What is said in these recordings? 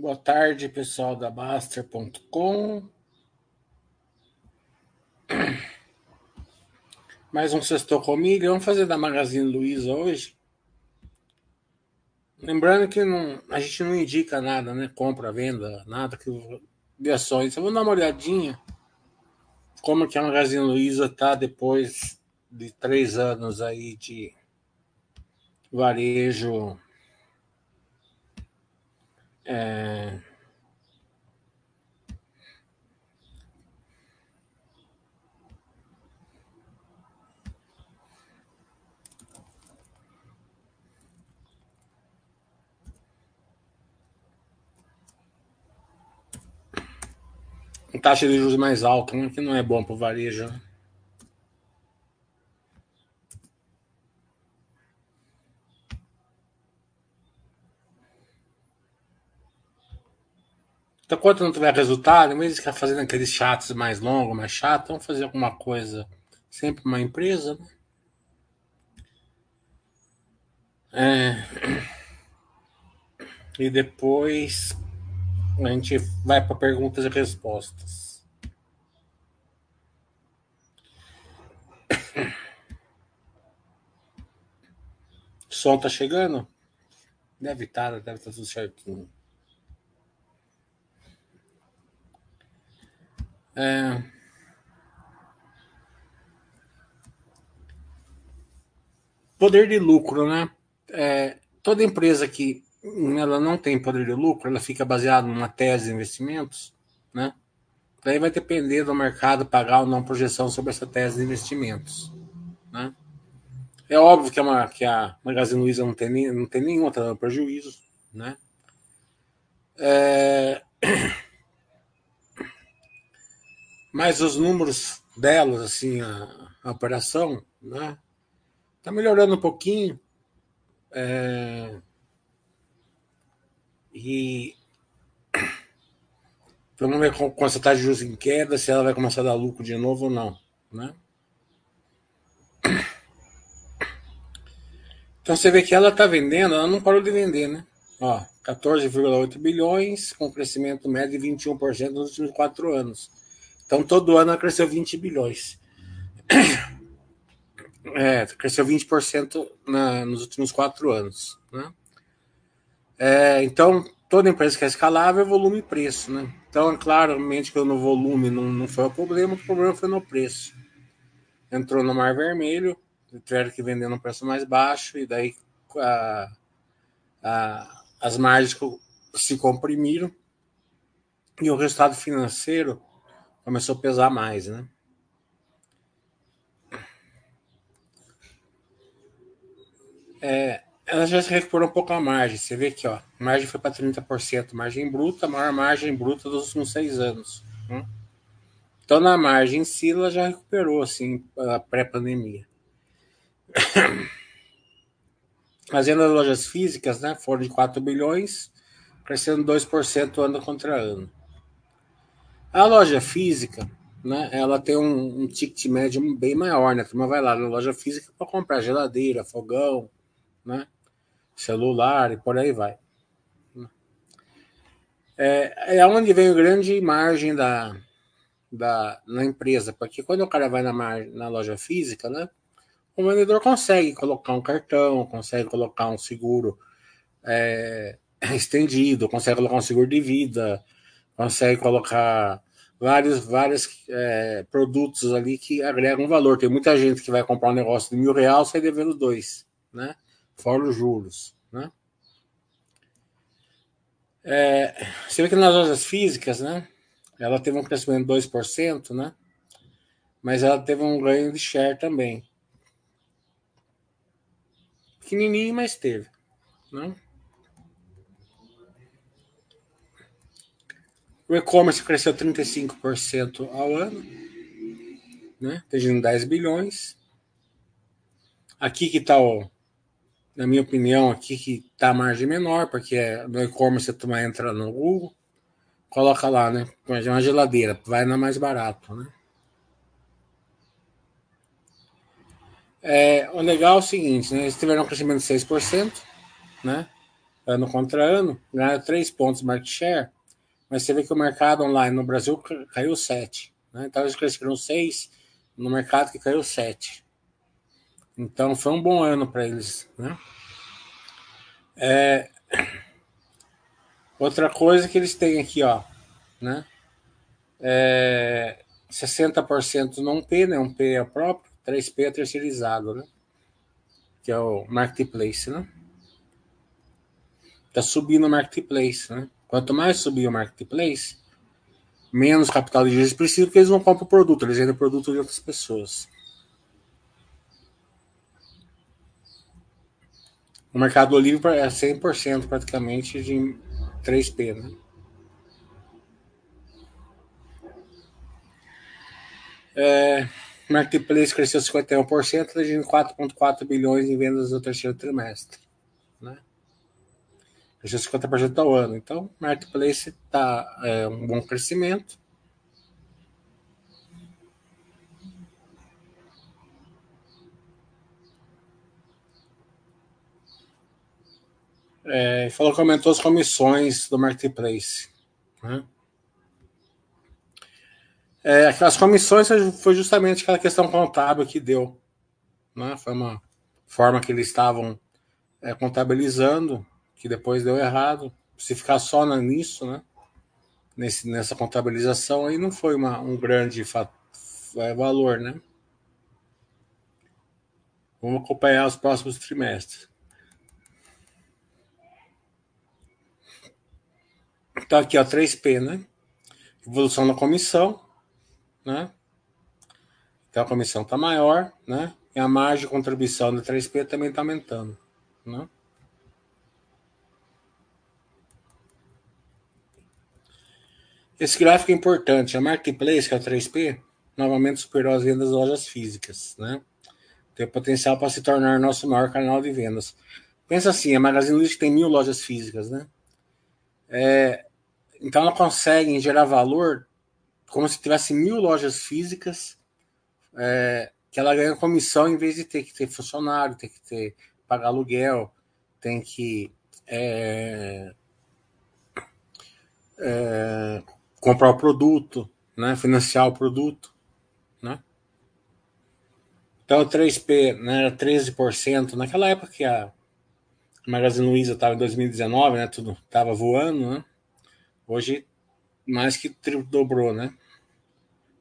Boa tarde, pessoal da Baster.com. Mais um sexto comigo. Vamos fazer da Magazine Luiza hoje. Lembrando que não, a gente não indica nada, né? Compra, venda, nada que de ações. Eu vou dar uma olhadinha como que a Magazine Luiza está depois de três anos aí de varejo é... taxa de juros mais alta, né, que não é bom para o varejo. Então, quando não tiver resultado, vez de ficar fazendo aqueles chats mais longos, mais chato, vamos fazer alguma coisa. Sempre uma empresa, né? É... E depois a gente vai para perguntas e respostas. O som tá chegando? Deve estar, tá, deve estar tá tudo certinho. É... Poder de lucro, né? É, toda empresa que ela não tem poder de lucro, ela fica baseada numa tese de investimentos, né? Daí vai depender do mercado pagar ou não projeção sobre essa tese de investimentos, né? É óbvio que, é uma, que a Magazine Luiza não tem, não tem nenhum prejuízo, né? É... Mas os números delas, assim, a, a operação, né? Tá melhorando um pouquinho. É... E vamos ver com, essa taxa de juros em queda, se ela vai começar a dar lucro de novo ou não, né? Então você vê que ela está vendendo, ela não parou de vender, né? Ó, 14,8 bilhões, com crescimento médio de 21% nos últimos quatro anos. Então, todo ano ela cresceu 20 bilhões. É, cresceu 20% na, nos últimos quatro anos. Né? É, então, toda empresa que é escalável é volume e preço. Né? Então, é claramente que no volume não, não foi o problema, o problema foi no preço. Entrou no mar vermelho, tiveram que vender no preço mais baixo, e daí a, a, as margens se comprimiram, e o resultado financeiro começou a pesar mais, né? É, ela já se recuperou um pouco a margem. Você vê que ó, a margem foi para 30%, margem bruta, maior margem bruta dos últimos seis anos. Né? Então, na margem em si, ela já recuperou, assim, a pré-pandemia. As vendas das lojas físicas né, foram de 4 bilhões, crescendo 2% ano contra ano. A loja física, né, ela tem um, um ticket médio bem maior, né? A turma vai lá na loja física para comprar geladeira, fogão, né, celular e por aí vai. É, é onde vem a grande margem da, da, na empresa, porque quando o cara vai na, na loja física, né, o vendedor consegue colocar um cartão, consegue colocar um seguro é, estendido, consegue colocar um seguro de vida, consegue colocar vários, vários é, produtos ali que agregam valor. Tem muita gente que vai comprar um negócio de mil reais sai devendo dois, né? Fora os juros, né? É, você vê que nas lojas físicas, né? Ela teve um crescimento de 2%, né? Mas ela teve um ganho de share também. Pequenininho, mas teve. Né? O e-commerce cresceu 35% ao ano, né? Tendo 10 bilhões. Aqui que está o, na minha opinião, aqui que está a margem menor, porque é, no e-commerce tu vai entrar no Google, coloca lá, né? Uma geladeira, vai na mais barato, né? É, o legal é o seguinte, né? Eles tiveram um crescimento de 6%, né? ano contra ano, ganharam 3 pontos market share, mas você vê que o mercado online no Brasil caiu 7. Né? Então eles cresceram 6 no mercado que caiu 7. Então foi um bom ano para eles. Né? É... Outra coisa que eles têm aqui, ó, né? É... 60% não P, né? Um P é próprio, 3P é terceirizado, né? Que é o marketplace, né? Tá subindo o marketplace, né? Quanto mais subir o marketplace, menos capital de giro eles precisam, porque eles não compram produto, eles vendem produto de outras pessoas. O Mercado Livre é 100% praticamente de 3P, né? É, Marketplace cresceu 51%, atingindo 4,4 bilhões em vendas no terceiro trimestre. Cresceu 50% ao ano. Então, Marketplace está é, um bom crescimento. É, falou que aumentou as comissões do Marketplace. Né? É, as comissões foi justamente aquela questão contábil que deu. Né? Foi uma forma que eles estavam é, contabilizando, que depois deu errado. Se ficar só nisso, né? Nesse, nessa contabilização, aí não foi uma, um grande é, valor, né? Vamos acompanhar os próximos trimestres. Então, aqui, ó, 3P, né? Evolução da comissão, né? Então a comissão está maior, né? E a margem de contribuição do 3P também está aumentando, né? Esse gráfico é importante. A Marketplace, que é o 3P, novamente superou as vendas das lojas físicas, né? Tem potencial para se tornar nosso maior canal de vendas. Pensa assim, a Magazine Luiza tem mil lojas físicas, né? É, então ela consegue gerar valor como se tivesse mil lojas físicas é, que ela ganha comissão em vez de ter que ter funcionário, ter que ter pagar aluguel, tem que é, é, comprar o produto, né, financiar o produto, né? Então, o 3P né, era 13%. Naquela época que a Magazine Luiza estava em 2019, né, tudo estava voando, né? Hoje, mais que dobrou, né?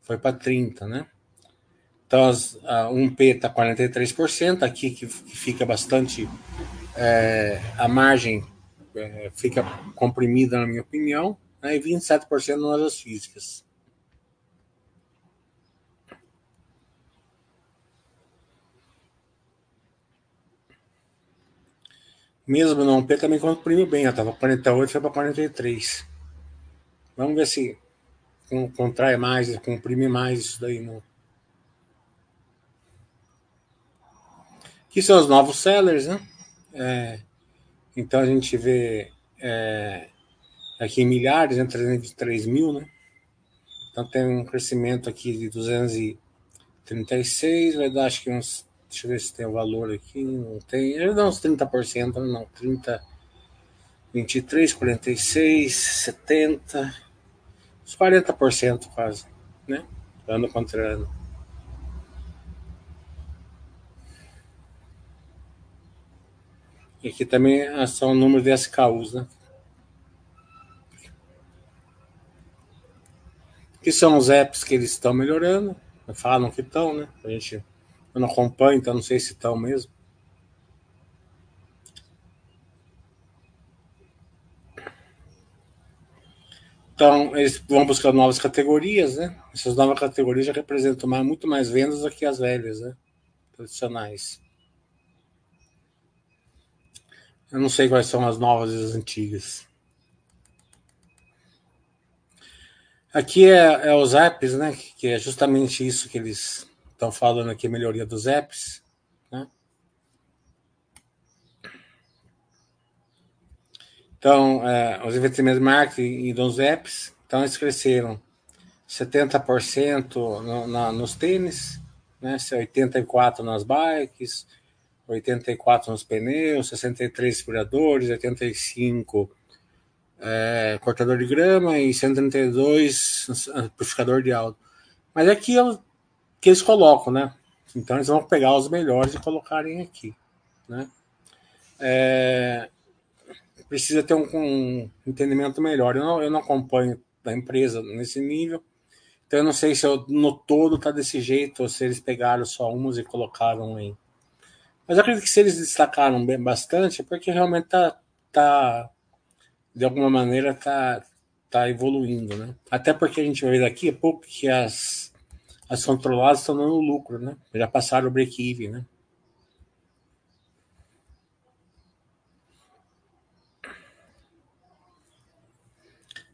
foi para 30%, né? Então, as, a 1P está 43%, aqui que fica bastante. É, a margem é, fica comprimida, na minha opinião, né, e 27% nas lojas físicas. Mesmo não P também comprimiu bem, estava 48, foi para 43. Vamos ver se contrai mais, comprime mais isso daí. Não. Aqui são os novos sellers, né? É, então a gente vê é, aqui milhares, né? 323 mil, né? Então tem um crescimento aqui de 236, vai dar acho que uns. Deixa eu ver se tem o valor aqui. Não tem. Ele dá uns 30%, não. 30, 23, 46, 70 uns 40% quase, né? Ano contra ano. E aqui também são o número de SKUs, né? Que são os apps que eles estão melhorando. Falam que estão, né? A gente eu não acompanho, então não sei se estão mesmo. Então, eles vão buscar novas categorias, né? Essas novas categorias já representam mais, muito mais vendas do que as velhas, né? Tradicionais. Eu não sei quais são as novas e as antigas. Aqui é, é os apps, né? Que é justamente isso que eles estão falando aqui, melhoria dos apps. Então, é, os investimentos de marketing e dos apps, então eles cresceram 70% no, na, nos tênis, né, 84% nas bikes, 84 nos pneus, 63 aspiradores, 85 é, cortador de grama e 132 amplificador de áudio. Mas é aquilo que eles colocam, né? Então eles vão pegar os melhores e colocarem aqui, né? É, precisa ter um, um, entendimento melhor. Eu não, eu não acompanho da empresa nesse nível, então eu não sei se eu, no todo tá desse jeito ou se eles pegaram só uns e colocaram em. Mas eu acredito que se eles destacaram bem, bastante, é porque realmente tá, tá de alguma maneira tá, tá evoluindo, né? Até porque a gente vai ver daqui a pouco que as, as controladas estão dando lucro, né? Já passaram o break-even, né?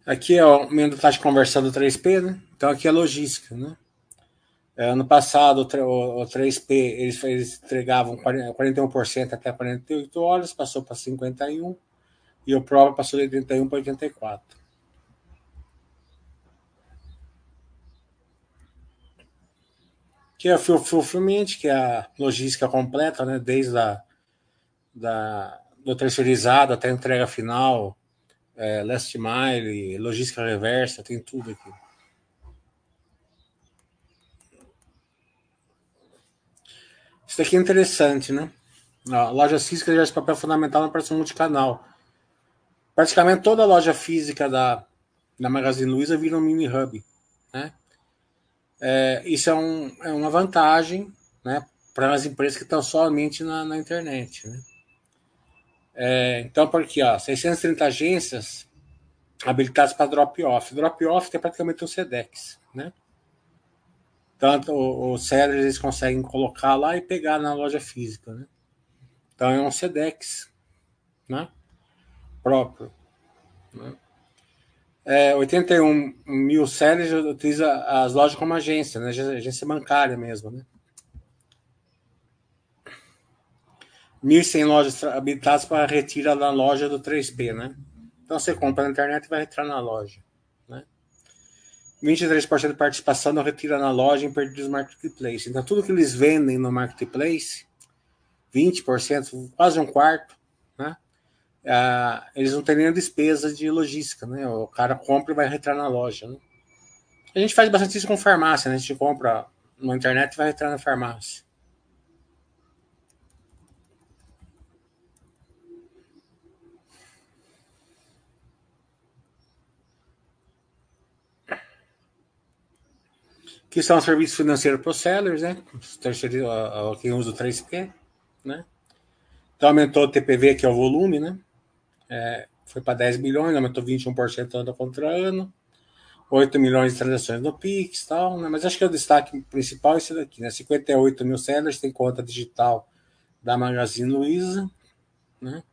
Aqui é o aumento da taxa de conversão do 3P, né? Então aqui é logística, né? É, ano passado, o, o 3P, eles, eles entregavam 41% até 48 horas, passou para 51%, e o prova passou de 81 para 84. Que é o fulfillment, que é a logística completa, né? Desde a da, do terceirizado até a entrega final, é, last mile, logística reversa, tem tudo aqui. Isso aqui é interessante, né? A loja física já é papel fundamental na operação multicanal. Praticamente toda a loja física da, da Magazine Luiza vira um mini hub, né? É, isso é, um, é uma vantagem, né? Para as empresas que estão somente na, na internet, né? É, então, por aqui, ó, 630 agências habilitadas para drop-off. Drop-off tem praticamente um SEDEX, né? Tanto os sellers eles conseguem colocar lá e pegar na loja física, né? Então é um SEDEX, né? Próprio. Né? É, 81 mil sellers utiliza as lojas como agência, né? Agência bancária mesmo, né? 1.100 lojas habilitadas para retira da loja do 3P, né? Então você compra na internet e vai retirar na loja, né? 23% de participação não retira na loja em perdidos marketplace. Então tudo que eles vendem no marketplace, 20%, quase um quarto? Ah, eles não têm nenhuma despesa de logística, né? O cara compra e vai retirar na loja, né? A gente faz bastante isso com farmácia, né? A gente compra na internet e vai retirar na farmácia. que são serviços financeiros para os sellers, né? Terceiro, quem usa o 3P, né? Então aumentou o TPV, que é o volume, né? É, foi para 10 milhões, aumentou 21% ano contra ano. 8 milhões de transações no Pix e tal, né? Mas acho que o destaque principal é esse daqui, né? 58 mil sellers tem conta digital da Magazine Luiza, né?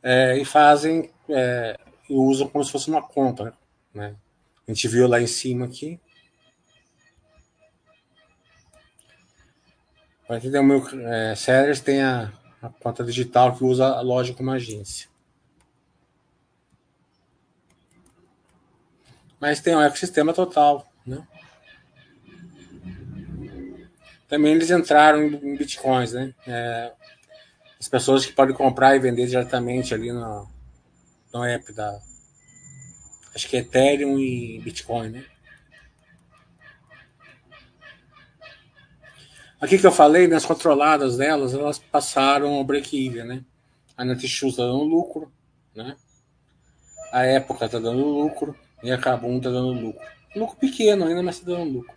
É, e fazem é, e usam como se fosse uma conta, né? A gente viu lá em cima aqui, 41 mil é, sellers tem a, a, conta digital que usa a loja como agência. Mas tem um ecossistema total, né? Também eles entraram em bitcoins, né? É, as pessoas que podem comprar e vender diretamente ali no, no app da. Acho que é Ethereum e Bitcoin, né? Aqui que eu falei, nas controladas delas, elas passaram o break-even, né? A Netshoes está dando lucro, né? A época está dando lucro e a Kabum está dando lucro. Lucro pequeno ainda, mas está dando lucro.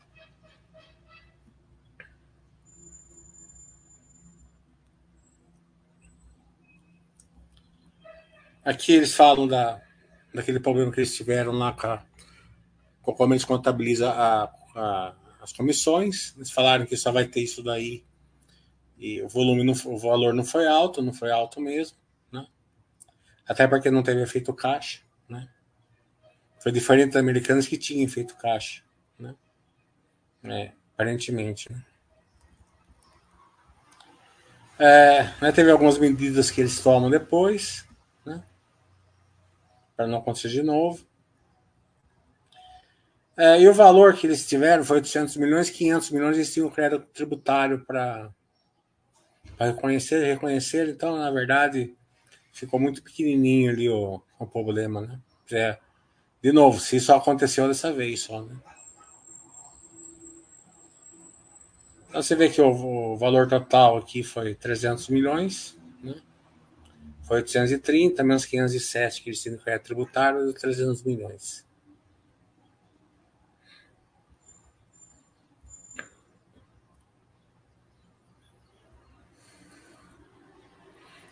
Aqui eles falam da, daquele problema que eles tiveram lá com, a, com como eles contabilizam a, a as comissões. Eles falaram que só vai ter isso daí e o volume, não, o valor não foi alto, não foi alto mesmo, né? Até porque não teve efeito caixa, né? Foi diferente das americanas que tinham efeito caixa, né? É, aparentemente, né? É, né, teve algumas medidas que eles tomam depois, né? Para não acontecer de novo. É, e o valor que eles tiveram foi 800 milhões, 500 milhões eles tinham crédito tributário para reconhecer, reconhecer. Então, na verdade, ficou muito pequenininho ali o, o problema, né? É, de novo, se isso aconteceu dessa vez só, né? Então você vê que o, o valor total aqui foi 300 milhões, né? Foi 830 menos 507 que eles tinham crédito tributário, 300 milhões.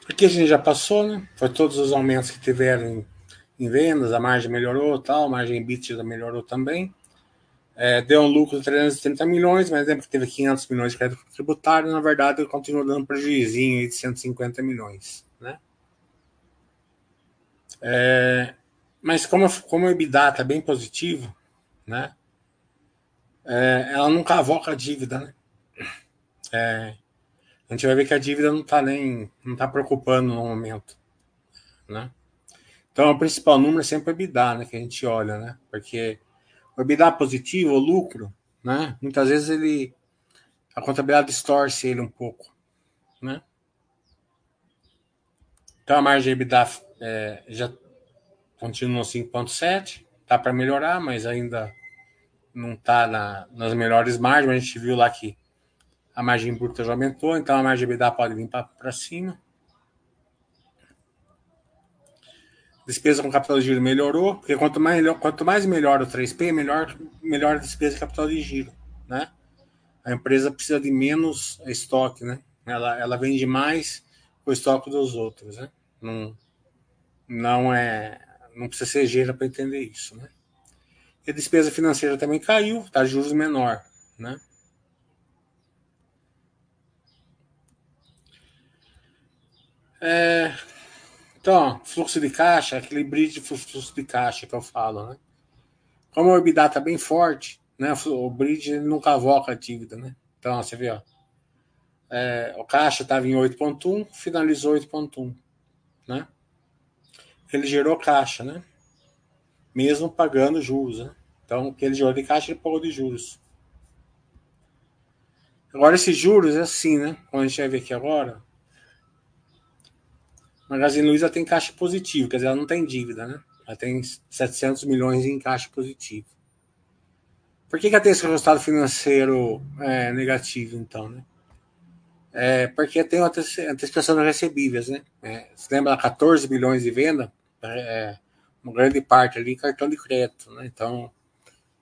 Aqui a gente já passou, né? Foi todos os aumentos que tiveram em, vendas, a margem melhorou, tal, a margem EBITDA melhorou também. É, deu um lucro de 330 milhões, mas lembra que teve 500 milhões de crédito tributário, na verdade continua dando um prejuízo de 150 milhões, né? É, mas como, como o EBITDA está bem positivo, né? É, ela não cavoca a dívida, né? É, a gente vai ver que a dívida não está nem não está preocupando no momento, né? Então o principal número é sempre o EBITDA, né? Que a gente olha, né? Porque o EBITDA positivo, o lucro, né? Muitas vezes ele a contabilidade distorce ele um pouco, né? Então a margem EBITDA é, já continua 5,7, tá para melhorar, mas ainda não está na, nas melhores margens. A gente viu lá que a margem bruta já aumentou, então a margem EBITDA pode vir para cima. Despesa com capital de giro melhorou, porque quanto mais, quanto mais melhora o 3P, melhor, melhor a despesa de capital de giro, né? A empresa precisa de menos estoque, né? Ela, ela vende mais o estoque dos outros, né? Não, não é, não precisa ser gera para entender isso, né? E a despesa financeira também caiu, tá juros menor, né? É, então, fluxo de caixa, aquele bridge de fluxo de caixa que eu falo, né? Como o EBITDA está bem forte, né? O bridge não cavoca a dívida, né? Então, você vê, ó. É, o caixa estava em 8.1, finalizou 8.1, né? Ele gerou caixa, né? Mesmo pagando juros, né? Então, o que ele gerou de caixa, ele pagou de juros. Agora, esses juros é assim, né? Como a gente vai ver aqui agora, Magazine Luiza tem caixa positivo, quer dizer, ela não tem dívida, né? Ela tem 700 milhões em caixa positivo. Por que, que ela tem esse resultado financeiro é, negativo, então, né? É, porque tem antecipação de recebíveis, né? É, você lembra 14 bilhões de venda? É, uma grande parte ali cartão de crédito, né? Então,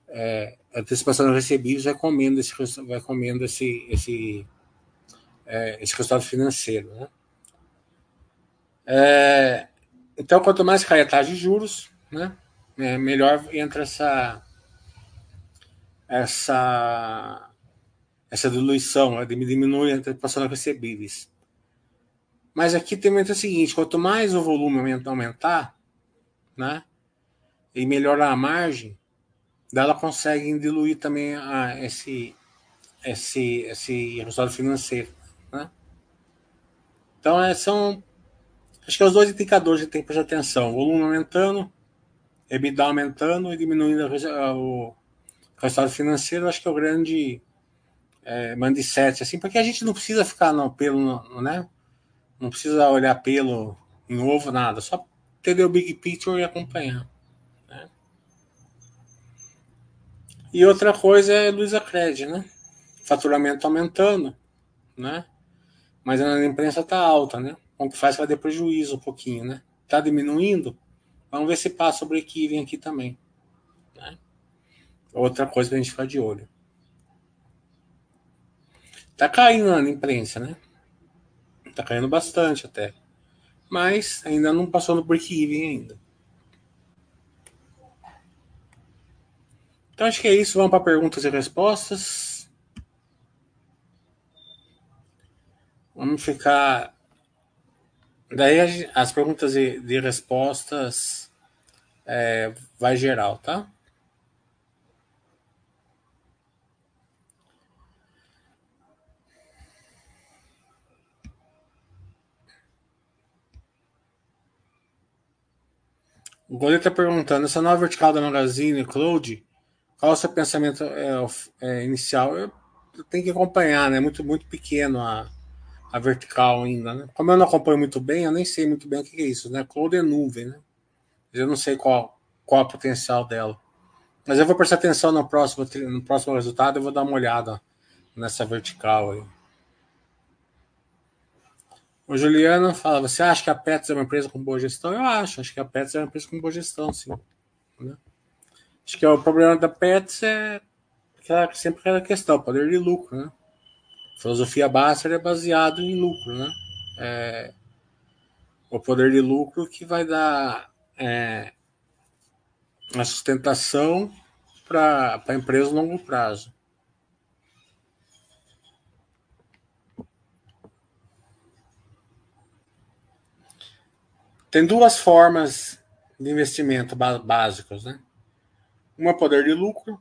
é, antecipação de recebíveis vai comendo esse, vai comendo esse, esse, é, esse resultado financeiro, né? É, então, quanto mais cai a taxa de juros, né, é, melhor entra essa essa essa diluição, né, diminui a antecipação recebíveis. Mas aqui é o seguinte: quanto mais o volume aumentar, né, e melhorar a margem, ela consegue diluir também a, esse, esse, esse resultado financeiro. Né? Então, é, são Acho que é os dois indicadores tem que prestar atenção: volume aumentando, EBITDA aumentando e diminuindo o resultado financeiro. Acho que é o grande é, mandicete, assim, porque a gente não precisa ficar no pelo, né? Não precisa olhar pelo em ovo, nada. Só entender o big picture e acompanhar. Né? E outra coisa é Luiza Cred, né? Faturamento aumentando, né? Mas a imprensa tá alta, né? O que faz ela dê prejuízo um pouquinho, né? Tá diminuindo? Vamos ver se passa o break-even aqui também. Né? Outra coisa para a gente ficar de olho. Tá caindo na imprensa, né? Tá caindo bastante até. Mas ainda não passou no break-even ainda. Então acho que é isso. Vamos para perguntas e respostas. Vamos ficar Daí as perguntas e de respostas é, vai geral, tá? O goleiro está perguntando: essa nova vertical da Magazine Cloud, qual é o seu pensamento é, é, inicial? Eu, tenho que acompanhar, né? Muito, muito pequeno a, a vertical ainda, né? Como eu não acompanho muito bem, eu nem sei muito bem o que é isso, né? Cloud é nuvem, né? Eu não sei qual, qual é o potencial dela. Mas eu vou prestar atenção no próximo, no próximo resultado, eu vou dar uma olhada nessa vertical aí. O Juliano fala: você acha que a Pets é uma empresa com boa gestão? Eu acho, acho que a Pets é uma empresa com boa gestão, sim. Né? Acho que o problema da Pets é aquela, sempre aquela questão, poder de lucro, né? Filosofia Basser é baseado em lucro, né? É, o poder de lucro que vai dar é, a sustentação para a empresa a longo prazo. Tem duas formas de investimento básicos, né? Uma é poder de lucro,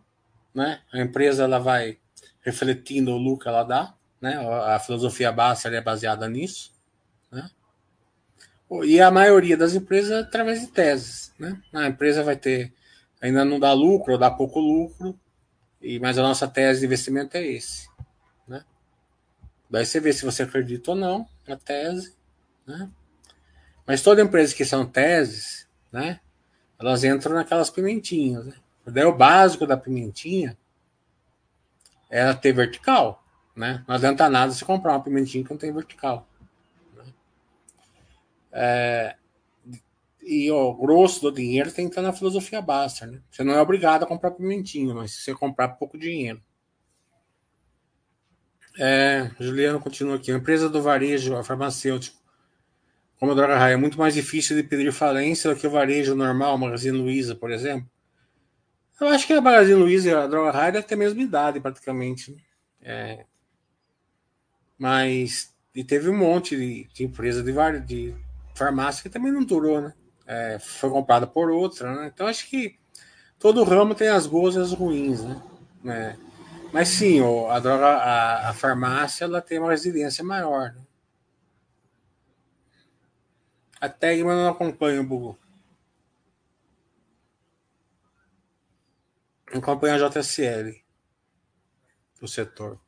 né? A empresa ela vai refletindo o lucro que ela dá, né? A filosofia básica é baseada nisso, né? E a maioria das empresas é através de teses, né? A empresa vai ter ainda não dá lucro ou dá pouco lucro, e mas a nossa tese de investimento é esse, né? Daí você vê se você acredita ou não na tese, né? Mas toda empresa que são teses, né? Elas entram naquelas pimentinhas, né? Daí o básico da pimentinha é ela ter vertical, né? Não adianta nada você comprar uma pimentinha que não tem vertical. Né? É, e o grosso do dinheiro tem que estar na filosofia basta, né? Você não é obrigado a comprar pimentinha, mas se você comprar pouco dinheiro. É, Juliano continua aqui. A empresa do varejo, a farmacêutico, como a Droga Raia, é muito mais difícil de pedir falência do que o varejo normal, Magazine Luiza, por exemplo. Eu acho que a Magazine Luiza e a Droga Raia devem ter a mesma idade, praticamente. Né? É, mas e teve um monte de, de empresa de, de farmácia que também não durou, né? É, foi comprada por outra, né? Então acho que todo ramo tem as boas e as ruins, né? É. Mas sim, a droga, a, a, farmácia, ela tem uma resiliência maior. Né? A Tegma não acompanha o Bugu. Acompanha a JSL do setor.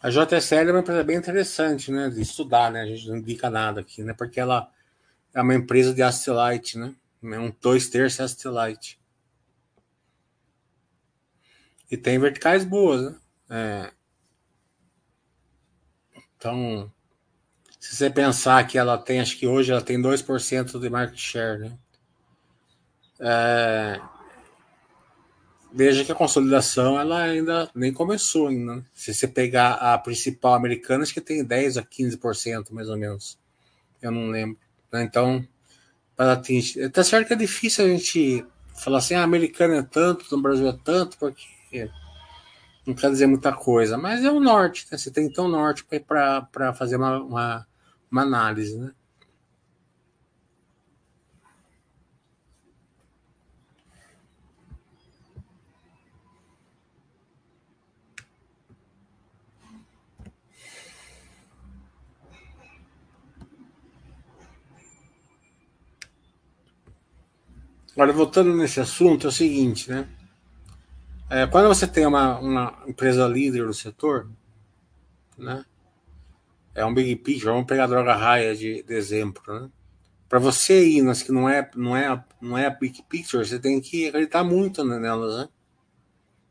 A JSL é uma empresa bem interessante, né? De estudar, né? A gente não indica nada aqui, né? Porque ela é uma empresa de Astelite, né? É um dois terços Astelite. E tem verticais boas, né? É... Então, se você pensar que ela tem, acho que hoje ela tem 2% de market share, né? É veja que a consolidação ela ainda nem começou ainda. Né? Se você pegar a principal americana, acho que tem 10 a 15% mais ou menos. Eu não lembro. Né? Então, para atingir. Tá certo que é difícil a gente falar assim, ah, americana é tanto, no Brasil é tanto, porque não quer dizer muita coisa. Mas é o norte, né? Você tem então o norte para fazer uma, uma, uma análise, né? Agora, voltando nesse assunto, é o seguinte, né? É, quando você tem uma, uma empresa líder no setor, né? É um big picture, vamos pegar a droga raia de, de exemplo, né? Para você ir nas que não é, não é, não é a big picture, você tem que acreditar muito nelas, né?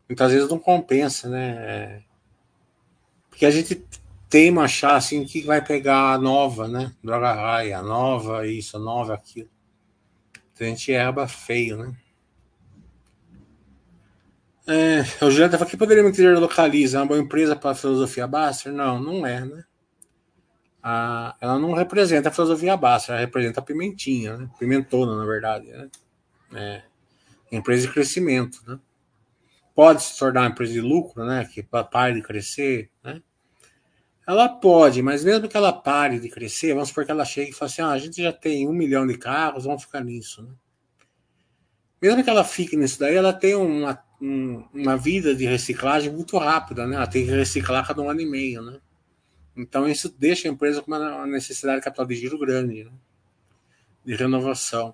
Muitas vezes não compensa, né? É... Porque a gente teima achar assim que vai pegar a nova, né? Droga raia, nova isso, nova aquilo. A gente erra feio, né? É, o Juliano estava aqui, poderia me dizer localiza, é uma boa empresa para a filosofia Basser? Não, não é, né? A, ela não representa a filosofia Basser, ela representa a pimentinha, né? Pimentona, na verdade, né? É, empresa de crescimento, né? Pode se tornar uma empresa de lucro, né? Que pare de crescer, né? Ela pode, mas mesmo que ela pare de crescer, vamos supor que ela chegue e fale assim: ah, a gente já tem um milhão de carros, vamos ficar nisso. Né? Mesmo que ela fique nisso daí, ela tem uma, um, uma vida de reciclagem muito rápida, né? Ela tem que reciclar cada um ano e meio, né? Então isso deixa a empresa com uma necessidade de capital de giro grande, né? de renovação.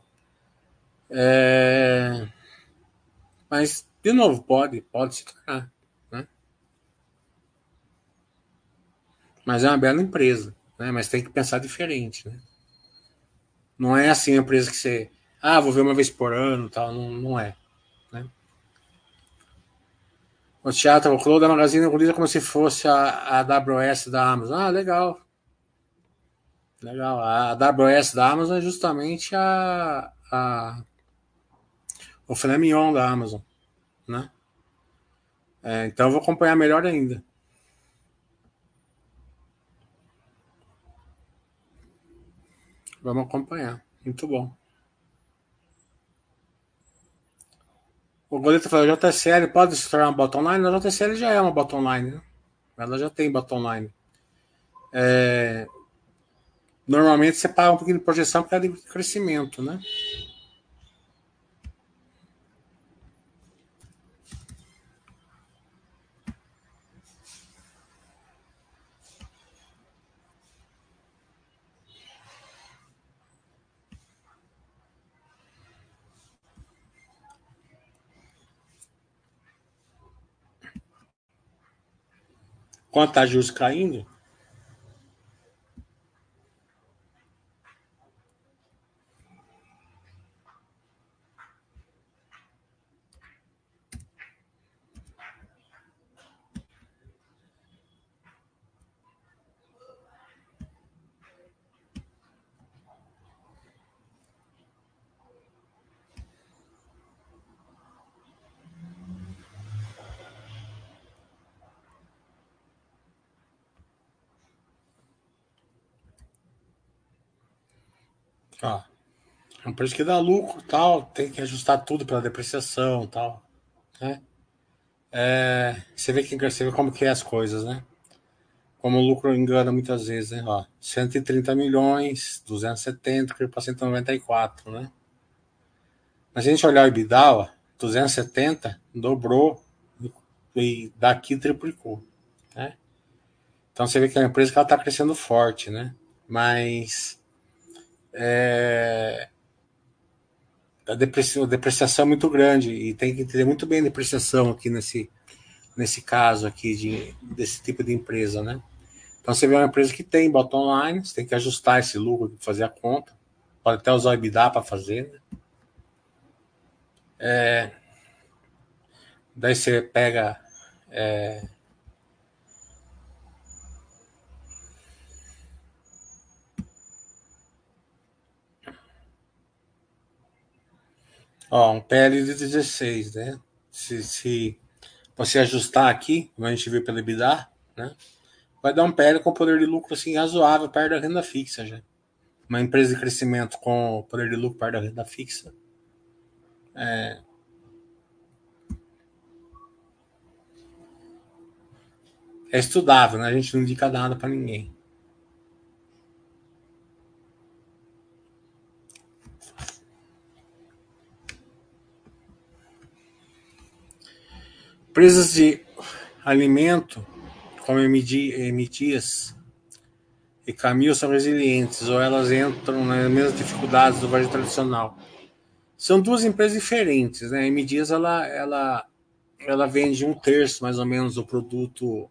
É... Mas, de novo, pode, pode se tornar. Mas é uma bela empresa, né? mas tem que pensar diferente. Né? Não é assim a empresa que você. Ah, vou ver uma vez por ano tal. Não, não é. Né? O teatro, o Cloud da Magazine Luiza como se fosse a, a AWS da Amazon. Ah, legal. Legal. A AWS da Amazon é justamente a, a o filé da Amazon, né? É, então eu vou acompanhar melhor ainda. Vamos acompanhar. Muito bom. O Goleta falou, JSL pode se tornar uma bot online? A JSL já é uma bot online, né? Ela já tem bot online. É... Normalmente você paga um pouquinho de projeção por causa de crescimento, né? Quanto a juros caindo? Ó, é um preço que dá lucro tal, tem que ajustar tudo pela depreciação tal. Né? É, você, vê que, você vê como que é as coisas, né? Como o lucro engana muitas vezes, né? Ó, 130 milhões, 270, caiu para 194, né? Mas se a gente olhar o EBITDA, ó, 270 dobrou e daqui triplicou, né? Então você vê que é uma empresa que ela está crescendo forte, né? Mas é, a depreciação, é muito grande e tem que entender muito bem a depreciação aqui nesse, nesse caso aqui de, desse tipo de empresa, né? Então você vê uma empresa que tem bottom line, você tem que ajustar esse lucro, fazer a conta, pode até usar o EBITDA para fazer, né? É, daí você pega é, Ó, um PL de 16, né? Se, se você ajustar aqui, como a gente viu pelo EBITDA, né? Vai dar um PL com poder de lucro assim razoável perto da renda fixa já. Uma empresa de crescimento com poder de lucro perto da renda fixa. É, é estudável, né? A gente não indica nada para ninguém. Empresas de alimento, como Emitias e Camil, são resilientes, ou elas entram nas mesmas dificuldades do varejo tradicional. São duas empresas diferentes, né? A Emitias, ela, ela, ela vende um terço, mais ou menos, do produto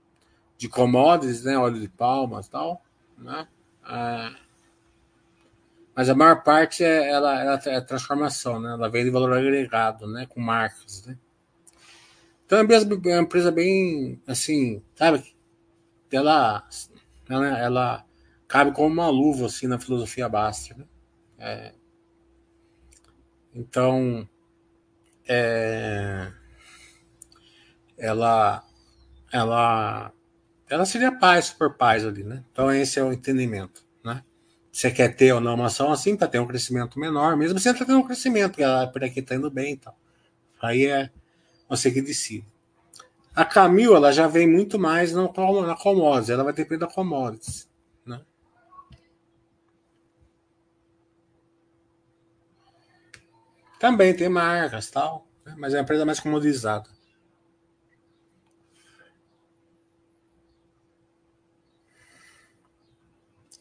de commodities, né? Óleo de palma e tal, né? Ah, mas a maior parte é, ela, ela é transformação, né? Ela vende valor agregado, né? Com marcas, né? Então é uma empresa bem, assim, sabe? Ela, ela, ela cabe como uma luva, assim, na filosofia Baster. Né? É, então, é, ela, ela, ela seria paz, super paz ali, né? Então esse é o entendimento, né? Você quer ter ou não uma ação assim para ter um crescimento menor, mesmo você está tendo um crescimento, ela por aqui está indo bem e tal. Aí é conseguir A Camil, ela já vem muito mais no, na commodities, ela vai depender da commodities. Né? Também tem marcas tal, né? mas é uma empresa mais comodizada.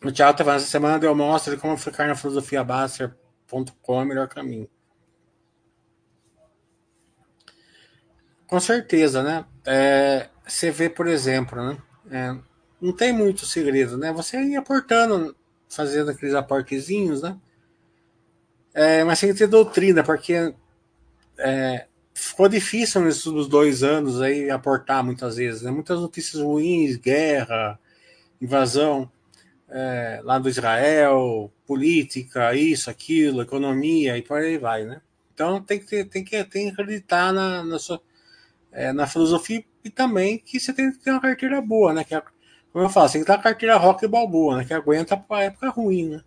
O Thiago está falando, essa semana deu mostra de como ficar na filosofiabaster.com é o melhor caminho. Com certeza, né? É, você vê, por exemplo, né? É, não tem muito segredo, né? Você ia aportando, fazendo aqueles aportezinhos, né? É, mas tem que ter doutrina, porque é, ficou difícil nesses dois anos aí aportar muitas vezes, né? Muitas notícias ruins, guerra, invasão é, lá do Israel, política, isso, aquilo, economia e por aí vai, né? Então tem que, ter, tem que, tem que acreditar na, na, sua, é, na filosofia e também que você tem que ter uma carteira boa, né? Que é, como eu falo, você tem que ter uma carteira rock e balboa, né? Que aguenta a época ruim, né?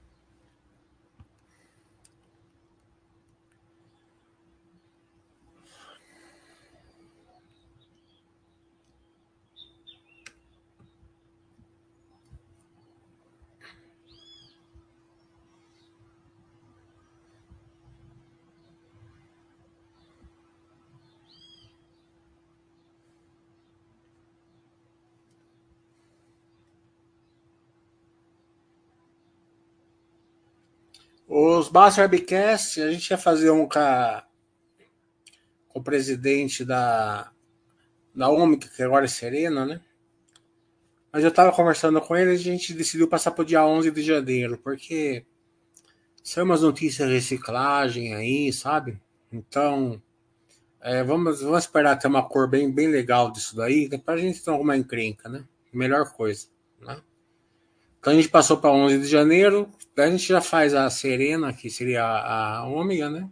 Os Bass Webcast, a gente ia fazer um com, a, com o presidente da, da OMIC, que agora é Serena, né? Mas eu estava conversando com ele e a gente decidiu passar para o dia 11 de janeiro, porque são umas notícias de reciclagem aí, sabe? Então, é, vamos, vamos esperar ter uma cor bem, bem legal disso daí, para a gente ter alguma encrenca, né? Melhor coisa, né? Então a gente passou para 11 de janeiro, daí a gente já faz a Serena, que seria a, a Ômega, né?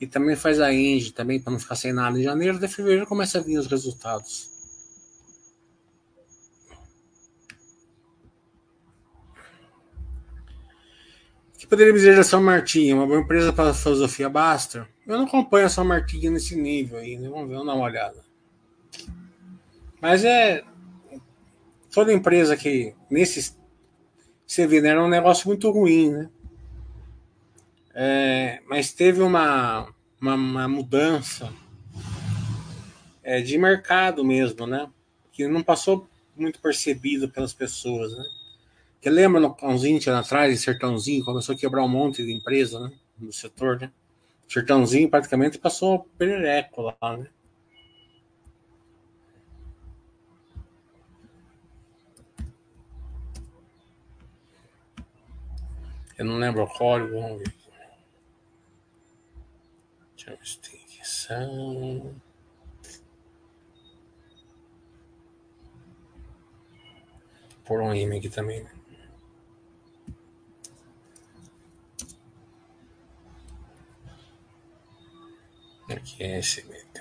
E também faz a Engie, também para não ficar sem nada em janeiro, de fevereiro começa a vir os resultados. Que poderia dizer da São Martinho? Uma boa empresa para a filosofia basta? Eu não acompanho a São Martinho nesse nível aí, né? Vamos ver, vamos dar uma olhada. Mas é. Toda empresa que, nesses você vê, né, era um negócio muito ruim, né? É, mas teve uma, uma, uma mudança é, de mercado mesmo, né? Que não passou muito percebido pelas pessoas, né? Que lembra, uns 20 anos atrás, em Sertãozinho, começou a quebrar um monte de empresa, né? No setor, né? Sertãozinho praticamente passou perereco lá, né? Eu não lembro o código, vamos ver. Deixa eu ver se tem aqui. Por um e-mail aqui também, né? Aqui é esse meio.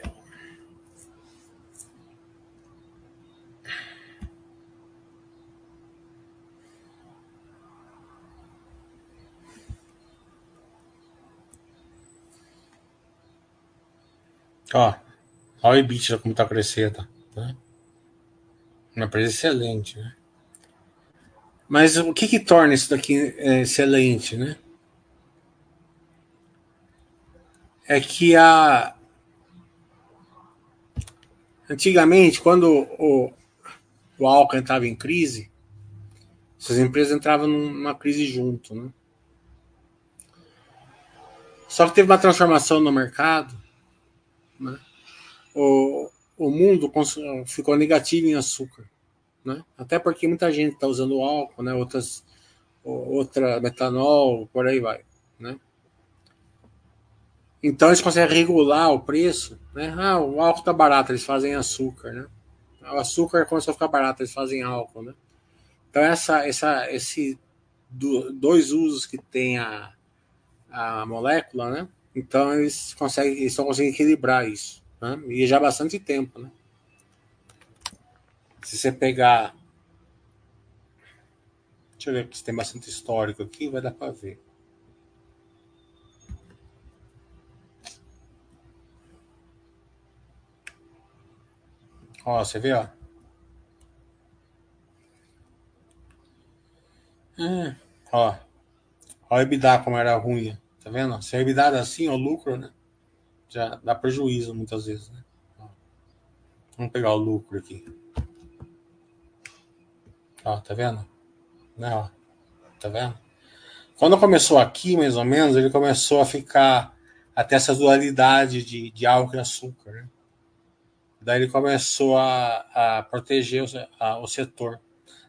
Ó, olha o EBITDA como tá crescendo, né? Uma empresa excelente, né? Mas o que que torna isso daqui é, excelente, né? É que a antigamente quando o, o álcool entrava em crise, essas empresas entravam numa crise junto, né? Só que teve uma transformação no mercado né? O, o mundo ficou negativo em açúcar. Né? Até porque muita gente está usando álcool, né? Outras, outra metanol, por aí vai. Né? Então eles conseguem regular o preço. Né? Ah, o álcool está barato, eles fazem açúcar. Né? O açúcar começou a ficar barato, eles fazem álcool. Né? Então essa, essa, esse do, dois usos que tem a, a molécula, né? Então eles conseguem, eles estão conseguindo equilibrar isso. Né? E já há bastante tempo, né? Se você pegar. Deixa eu ver se tem bastante histórico aqui, vai dar para ver. Ó, você vê, ó. Hum, ó. Ó o EBITDA como era ruim. Tá vendo? Se a EBITDA assim, o lucro, né? Já dá prejuízo muitas vezes, né? Vamos pegar o lucro aqui. Ó, tá vendo? Né, ó. Tá vendo? Quando começou aqui, mais ou menos, ele começou a ficar até essa dualidade de, de álcool e açúcar. Né? Daí ele começou a, a proteger o, a, o setor.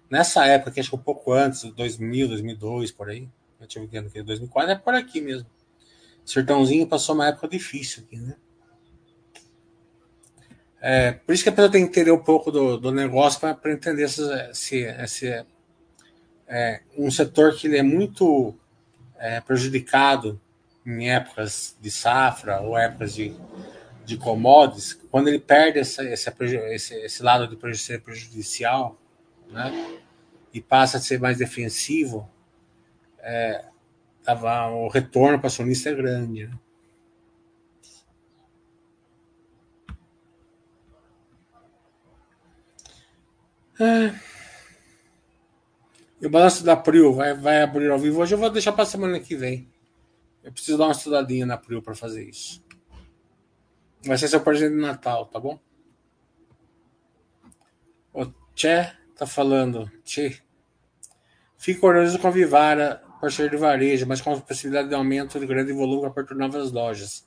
Nessa época, acho que um pouco antes, 2000, 2002, por aí, eu tive vendo que 2004 é por aqui mesmo. Sertãozinho passou uma época difícil aqui, né? É, por isso que a pessoa tem que entender um pouco do, do negócio para entender esse, esse é, um setor que ele é muito é, prejudicado em épocas de safra ou épocas de, de commodities, quando ele perde essa, esse, esse, esse lado de ser prejudicial, né, e passa a ser mais defensivo, é, o retorno para acionista é grande. Né? É. E o balanço da Prio vai, vai abrir ao vivo hoje. Eu vou deixar para semana que vem. Eu preciso dar uma estudadinha na Prio para fazer isso. Vai ser seu presente de Natal, tá bom? O Tchê tá falando. Tchê. Fico orgulhoso com a Vivara, parceiro de varejo, mas com a possibilidade de aumento de grande volume para apertura novas lojas.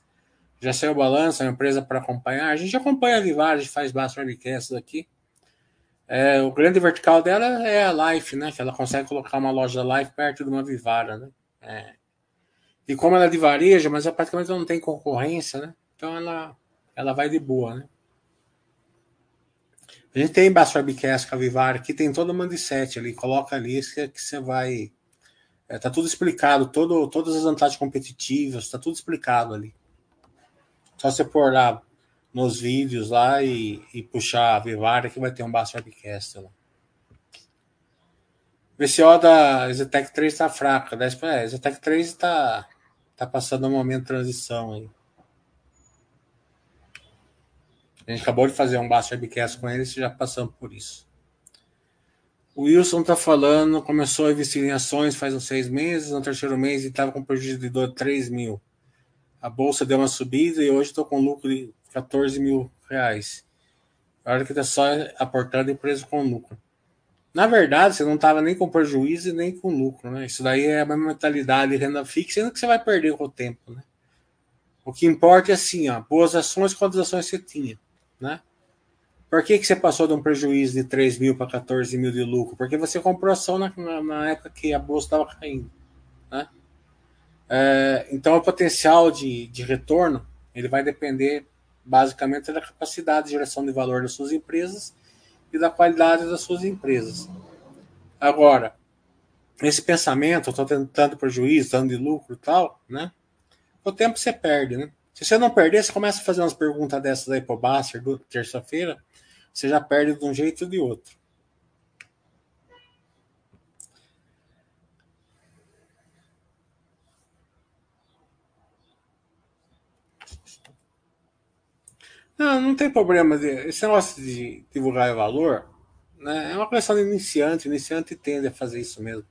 Já saiu o balanço, a empresa para acompanhar. A gente acompanha a Vivara, a gente faz bastante webcasts aqui. É, o grande vertical dela é a Life, né? Que ela consegue colocar uma loja Life perto de uma Vivara, né? É. E como ela é de varejo, mas ela praticamente não tem concorrência, né? Então ela, ela vai de boa, né? A gente tem Webcast com a Vivara, que tem todo o mindset ali, coloca ali que você vai. É, tá tudo explicado, todo, todas as vantagens competitivas, tá tudo explicado ali. Só você pôr lá nos vídeos lá e, e puxar a Vivara que vai ter um Bass Webcast lá. VCO da Zetec 3 está fraca. Né? É, Zetec 3 está tá passando um momento de transição aí. A gente acabou de fazer um Bass Webcast com eles e já passamos por isso. O Wilson está falando, começou a investir em ações faz uns seis meses, no terceiro mês estava com prejuízo de 3 mil. A bolsa deu uma subida e hoje estou com lucro de 14 mil reais. A hora que está só aportando empresa com lucro. Na verdade, você não estava nem com prejuízo e nem com lucro, né? Isso daí é a mesma mentalidade renda fixa, ainda que você vai perder com o tempo, né? O que importa é assim, ó, boas ações, quantas ações você tinha, né? Por que, que você passou de um prejuízo de 3 mil para 14 mil de lucro? Porque você comprou ação na, na, na época que a bolsa estava caindo, né? É, então, o potencial de, de retorno, ele vai depender basicamente da capacidade de geração de valor das suas empresas e da qualidade das suas empresas. Agora, esse pensamento, estou tentando prejuízo, dando de lucro e tal, né? O tempo você perde, né? Se você não perder, você começa a fazer umas perguntas dessas aí pro Baster, terça-feira, você já perde de um jeito ou de outro. Não, não tem problema. Esse negócio de divulgar valor né, é uma questão de iniciante. Iniciante tende a fazer isso mesmo.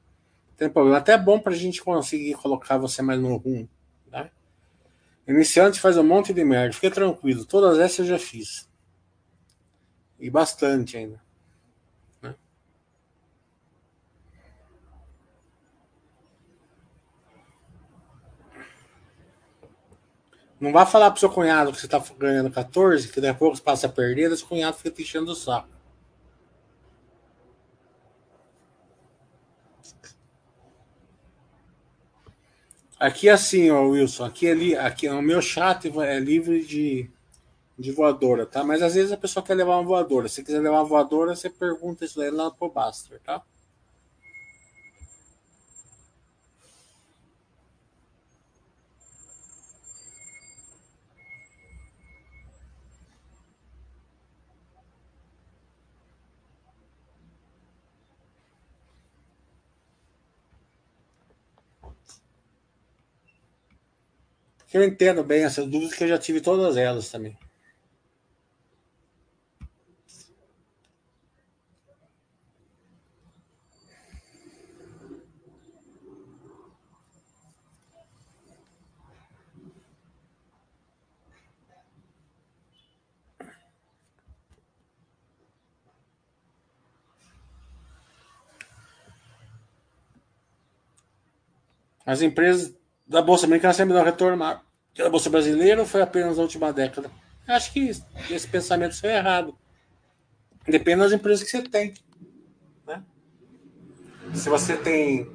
Tem problema. Até é bom para a gente conseguir colocar você mais no rumo. Tá? Iniciante faz um monte de merda. Fica tranquilo. Todas essas eu já fiz. E bastante ainda. Não vá falar pro seu cunhado que você tá ganhando 14, que daqui a pouco você passa a perder, e seu cunhado fica te enchendo o saco. Aqui é assim, ó, Wilson, aqui, é li, aqui o meu chat é livre de, de voadora, tá? Mas às vezes a pessoa quer levar uma voadora. Se quiser levar uma voadora, você pergunta isso aí lá pro Baster, tá? Eu entendo bem essas dúvidas, que eu já tive todas elas também. As empresas da Bolsa Americana sempre dão retorno maior que a Bolsa Brasileira ou foi apenas na última década? Acho que esse pensamento é errado. Depende das empresas que você tem. Né? Se você tem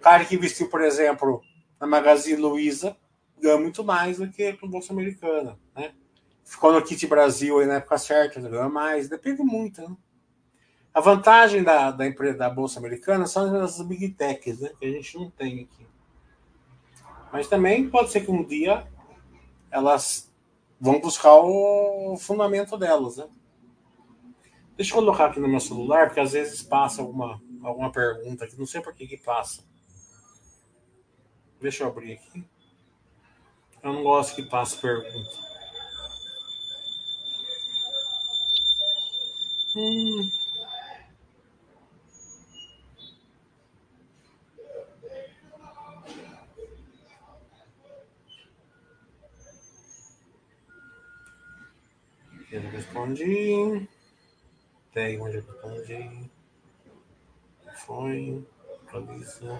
cara que investiu, por exemplo, na Magazine Luiza, ganha muito mais do que com a Bolsa Americana. Né? Ficou no Kit Brasil aí na época certa, ganha mais. Depende muito. Né? A vantagem da, da, empresa, da Bolsa Americana são as Big Techs, né? que a gente não tem aqui. Mas também pode ser que um dia elas vão buscar o fundamento delas, né? Deixa eu colocar aqui no meu celular, porque às vezes passa alguma, alguma pergunta aqui, não sei por que que passa. Deixa eu abrir aqui. Eu não gosto que passe pergunta. Hum. Eu respondi. Tem onde eu respondi. Foi. Atualiza.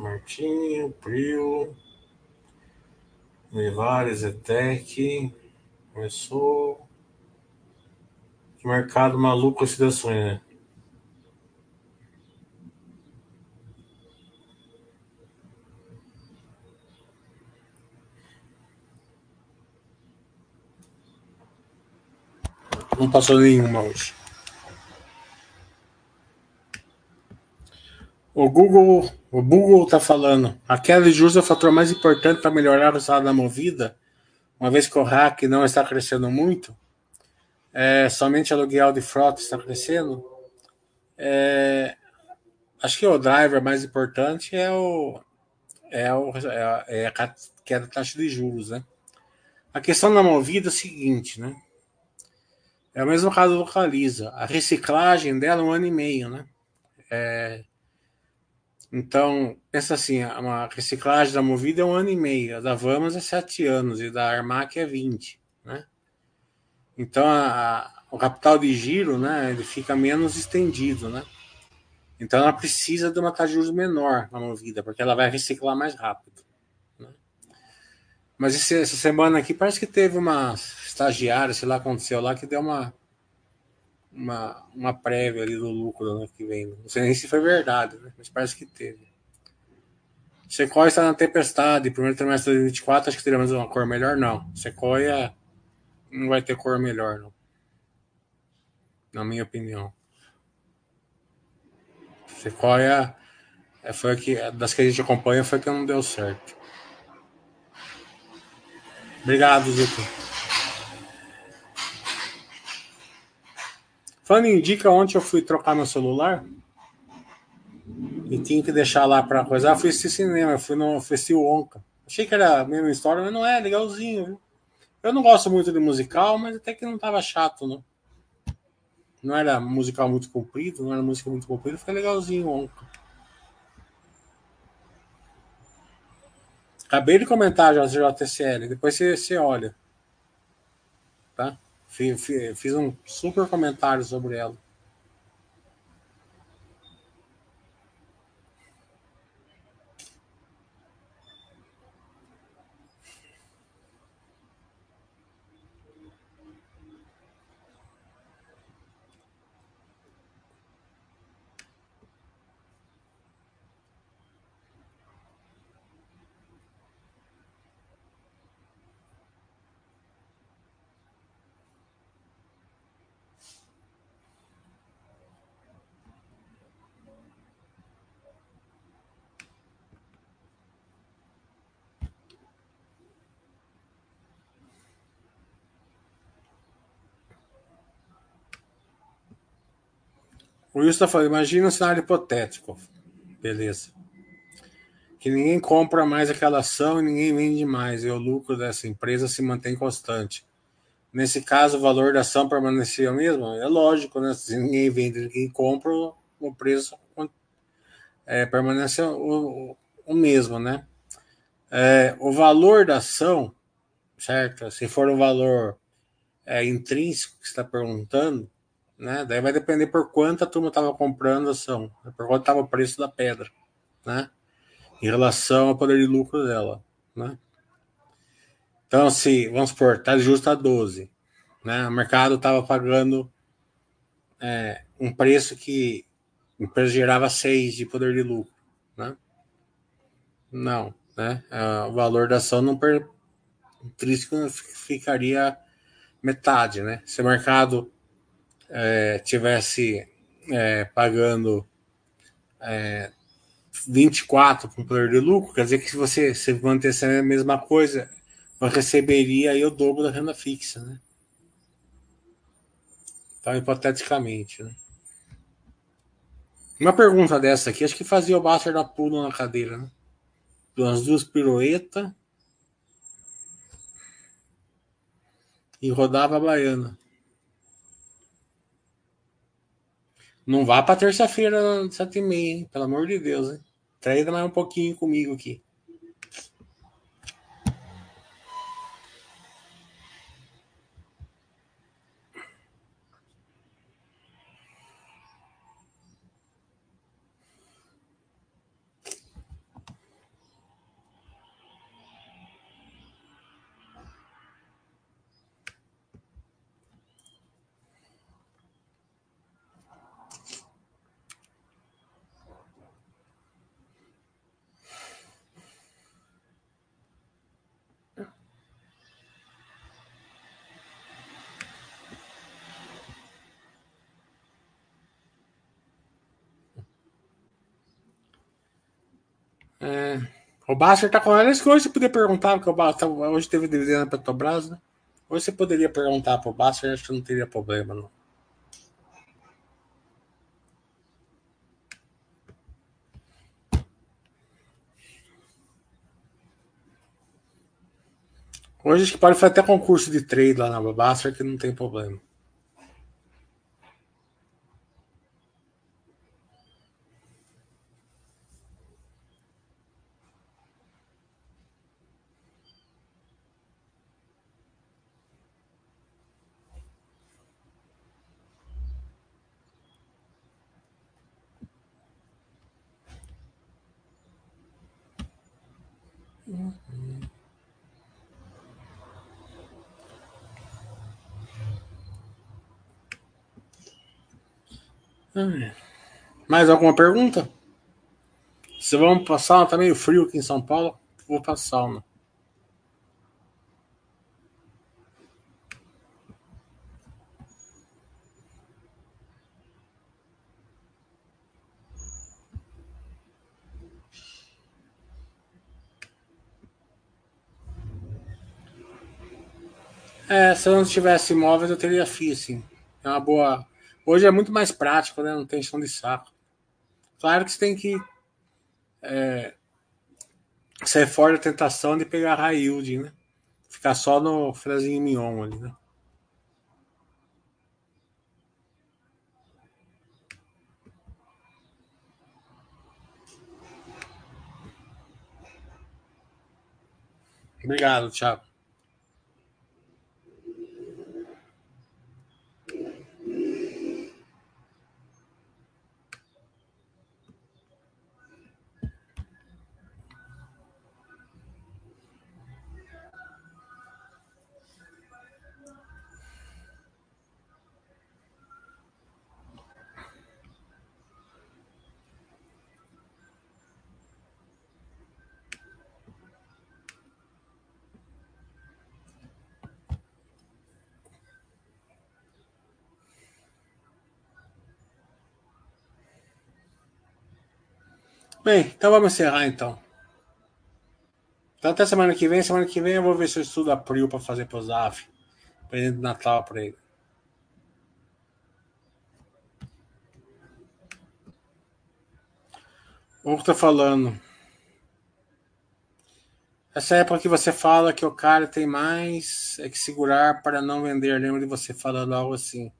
Martinho, Prio, Mivares, Etec, começou. Que mercado maluco da sonha, né? Não passou nenhuma hoje. O Google, o Google está falando. A queda de juros é o fator mais importante para melhorar o resultado da movida, uma vez que o hack não está crescendo muito. É, somente aluguel de frota está crescendo. É, acho que o driver mais importante é o é, o, é, a, é a queda da taxa de juros, né? A questão da movida é o seguinte, né? É o mesmo caso do Localiza. A reciclagem dela um ano e meio, né? É, então, pensa assim, a reciclagem da Movida é um ano e meio, a da Vamos é sete anos e da Armac é 20, né? Então, a, o capital de giro, né, ele fica menos estendido, né? Então, ela precisa de uma taxa de juros menor na Movida, porque ela vai reciclar mais rápido. Mas esse, essa semana aqui parece que teve uma estagiária, sei lá, aconteceu lá, que deu uma uma, uma prévia ali do lucro ano que vem. Não sei nem se foi verdade, né? mas parece que teve. Sequoia está na tempestade. Primeiro trimestre de 2024, acho que teremos uma cor melhor? Não. Sequoia não vai ter cor melhor, não. Na minha opinião. Sequoia é, foi que, das que a gente acompanha, foi que não deu certo. Obrigado, Zito. Falando indica, ontem eu fui trocar meu celular e tinha que deixar lá para coisar. Eu fui assistir cinema, fui no Festival Onca. Achei que era a mesma história, mas não é, legalzinho, viu? Eu não gosto muito de musical, mas até que não tava chato, não. Não era musical muito comprido, não era música muito comprida, foi legalzinho Onca. Acabei de comentar já JTCL, depois você, você olha. Tá? Fiz, fiz um super comentário sobre ela. O Wilson está falando, imagina um cenário hipotético. Beleza. Que ninguém compra mais aquela ação e ninguém vende mais, e o lucro dessa empresa se mantém constante. Nesse caso, o valor da ação permanecia o mesmo? É lógico, né? Se ninguém vende, ninguém compra, o preço é, permanece o, o, mesmo, né? É, o valor da ação, certo? Se for um valor é, intrínseco que está perguntando, né? Daí vai depender por quanto a turma estava comprando a ação, por quanto estava o preço da pedra, né? Em relação ao poder de lucro dela, né? Então, se, vamos supor, está justo a 12, né? O mercado estava pagando é, um preço que a empresa gerava 6 de poder de lucro, né? Não, né? É, o valor da ação não per... ficaria metade, né? Se o mercado é, tivesse é, pagando é, 24 com poder de lucro, quer dizer que se você se mantesse a mesma coisa, você receberia aí o dobro da renda fixa, né? Então, hipoteticamente, né? Uma pergunta dessa aqui, acho que fazia o Buster dar pulo na cadeira, né? Umas duas piruetas e rodava a baiana. Não vá para terça-feira, sete e meia, hein? Pelo amor de Deus, hein? Treina mais um pouquinho comigo aqui. É, o Basser tá com ela. que hoje você poderia perguntar, porque o Basser, hoje teve dividendo na Petrobras, né? Hoje você poderia perguntar para o Basser, acho que não teria problema, não. Hoje que pode fazer até concurso de trade lá na Basser, que não tem problema. Mais alguma pergunta? Se vamos sauna, tá meio frio aqui em São Paulo. Vou para sauna. É, se eu não tivesse imóveis, eu teria FII, sim. É uma boa. Hoje é muito mais prático, né? Não tem chão de saco. Claro que você tem que é, sair fora da tentação de pegar high yield, né? Ficar só no frezinho mignon ali, né? Obrigado, Thiago. Bem, então vamos encerrar então. Então até semana que vem. Semana que vem eu vou ver se eu estudo a para fazer pro Zaf. Presente de Natal para ele. O que tá falando? Essa época que você fala que o cara tem mais é que segurar para não vender. Lembra de você falando algo assim.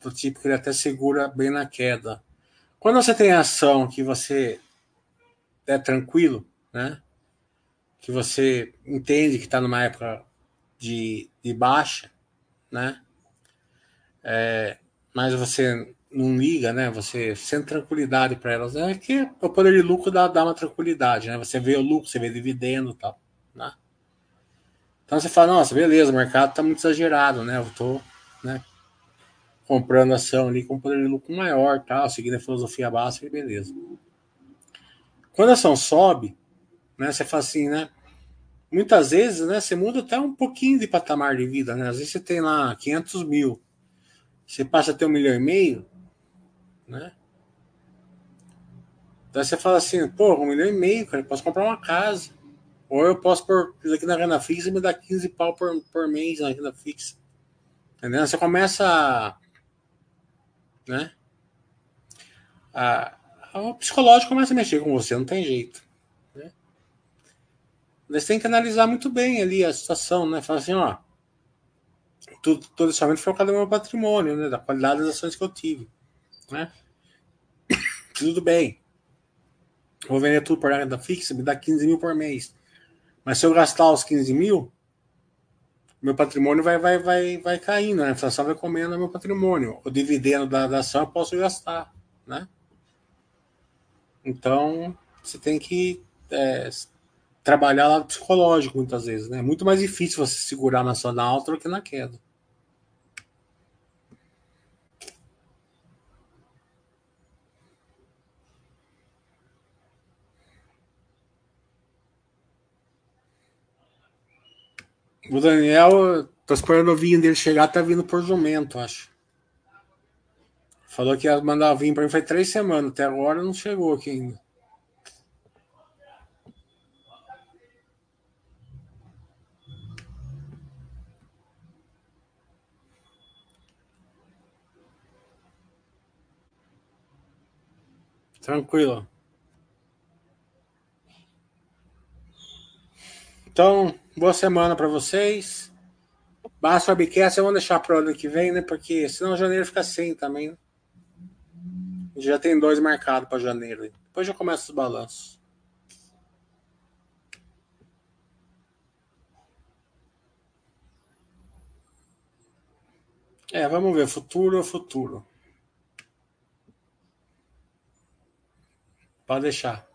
Do tipo que ele até segura bem na queda. Quando você tem ação que você é tranquilo, né? Que você entende que está numa época de, de baixa, né? É, mas você não liga, né? Você sente tranquilidade para elas. É que o poder de lucro dá, dá uma tranquilidade, né? Você vê o lucro, você vê dividendo e tal, né? Então você fala, nossa, beleza, o mercado tá muito exagerado, né? Eu tô, né? Comprando ação ali com poder de lucro maior, tal, seguindo a filosofia básica, beleza. Quando a ação sobe, né? Você fala assim, né? Muitas vezes, né? Você muda até um pouquinho de patamar de vida, né? Às vezes você tem lá 500 mil, você passa a ter um milhão e meio, né? Então você fala assim, pô, um milhão e meio, cara, eu posso comprar uma casa. Ou eu posso pôr aqui na renda fixa e me dar 15 pau por, por mês na renda fixa. Entendeu? Você começa a. Né? A, o psicológico começa a mexer com você, não tem jeito. Né? Você tem que analisar muito bem ali a situação, né? Falar assim, ó. Tudo, todo esse aumento foi por causa do meu patrimônio, né? Da qualidade das ações que eu tive. Né? Tudo bem. Vou vender tudo por renda fixa, me dá 15 mil por mês. Mas se eu gastar os 15 mil, meu patrimônio vai, vai, vai, vai caindo, né? a inflação vai comendo meu patrimônio. O dividendo da, da ação eu posso gastar, né? Então, você tem que é, trabalhar lado psicológico muitas vezes, né? É muito mais difícil você segurar na ação na alta do que na queda. O Daniel, tô esperando o vinho dele chegar, tá vindo por jumento, acho. Falou que ia mandar o vinho pra mim faz três semanas, até agora não chegou aqui ainda. Tranquilo. Então, boa semana para vocês. Basta Webcast, eu vou deixar para o ano que vem, né? Porque senão janeiro fica sem também. Né? Já tem dois marcados para janeiro. Depois já começa os balanços. É, vamos ver. Futuro é futuro. Pode deixar.